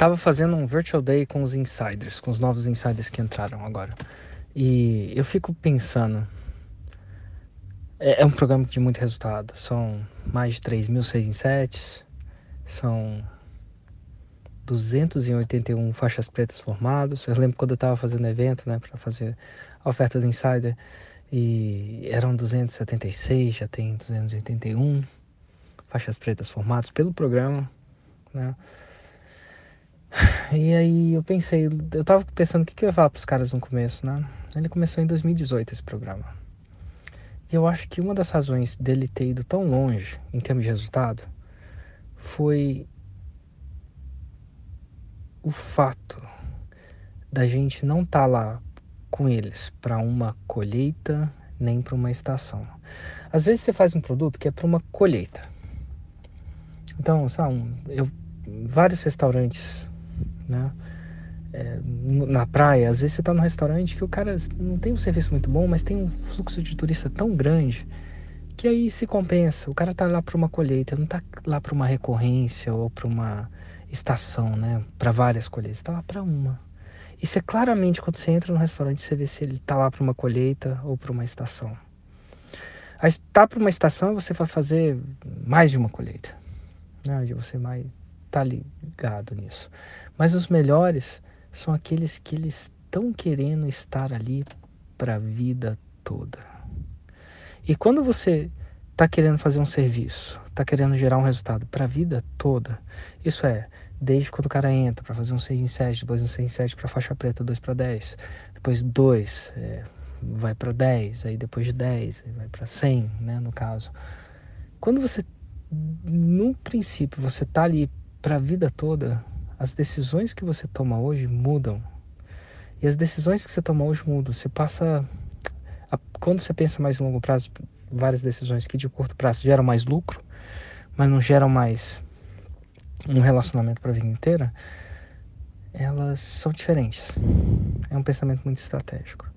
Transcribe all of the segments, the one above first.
tava fazendo um virtual day com os insiders, com os novos insiders que entraram agora. E eu fico pensando. É, é um programa de muito resultado. São mais de 3 mil 6 em 7. São 281 faixas pretas formados. Eu lembro quando eu estava fazendo evento, né, para fazer a oferta do Insider, e eram 276, já tem 281 faixas pretas formadas pelo programa, né? E aí eu pensei, eu tava pensando o que, que eu ia falar pros caras no começo, né? Ele começou em 2018 esse programa. E eu acho que uma das razões dele ter ido tão longe em termos de resultado foi o fato da gente não estar tá lá com eles para uma colheita nem para uma estação. Às vezes você faz um produto que é para uma colheita. Então, sabe, eu vários restaurantes, né? É, na praia, às vezes você está num restaurante que o cara não tem um serviço muito bom, mas tem um fluxo de turista tão grande que aí se compensa. O cara está lá para uma colheita, não está lá para uma recorrência ou para uma estação, né? Para várias colheitas, está lá para uma. Isso é claramente quando você entra no restaurante, você vê se ele está lá para uma colheita ou para uma estação. Aí está para uma estação, você vai fazer mais de uma colheita. Né? Você estar tá ligado nisso. Mas os melhores são aqueles que eles estão querendo estar ali para a vida toda. E quando você está querendo fazer um serviço, está querendo gerar um resultado para a vida toda, isso é, desde quando o cara entra para fazer um 6 em 7, depois um 6 em 7 para faixa preta, 2 para 10, depois 2 é, vai para 10, aí depois de 10 vai para 100, né, no caso. Quando você, no princípio, você tá ali para a vida toda, as decisões que você toma hoje mudam. E as decisões que você toma hoje mudam. Você passa. A, quando você pensa mais em longo prazo, várias decisões que de curto prazo geram mais lucro, mas não geram mais um relacionamento para a vida inteira, elas são diferentes. É um pensamento muito estratégico.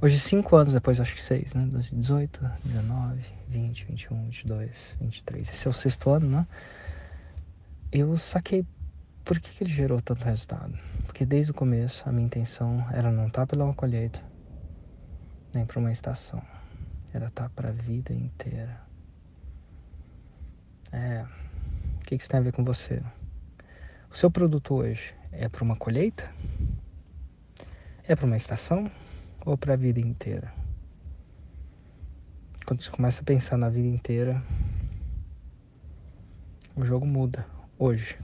Hoje, cinco anos depois, acho que seis, né? 18, 19, 20, 21, 22, 23. Esse é o sexto ano, né? Eu saquei por que, que ele gerou tanto resultado. Porque desde o começo a minha intenção era não estar pela uma colheita, nem para uma estação. Era estar para a vida inteira. É que, que isso tem a ver com você? O seu produto hoje é para uma colheita? É para uma estação? Ou para a vida inteira? Quando você começa a pensar na vida inteira, o jogo muda hoje.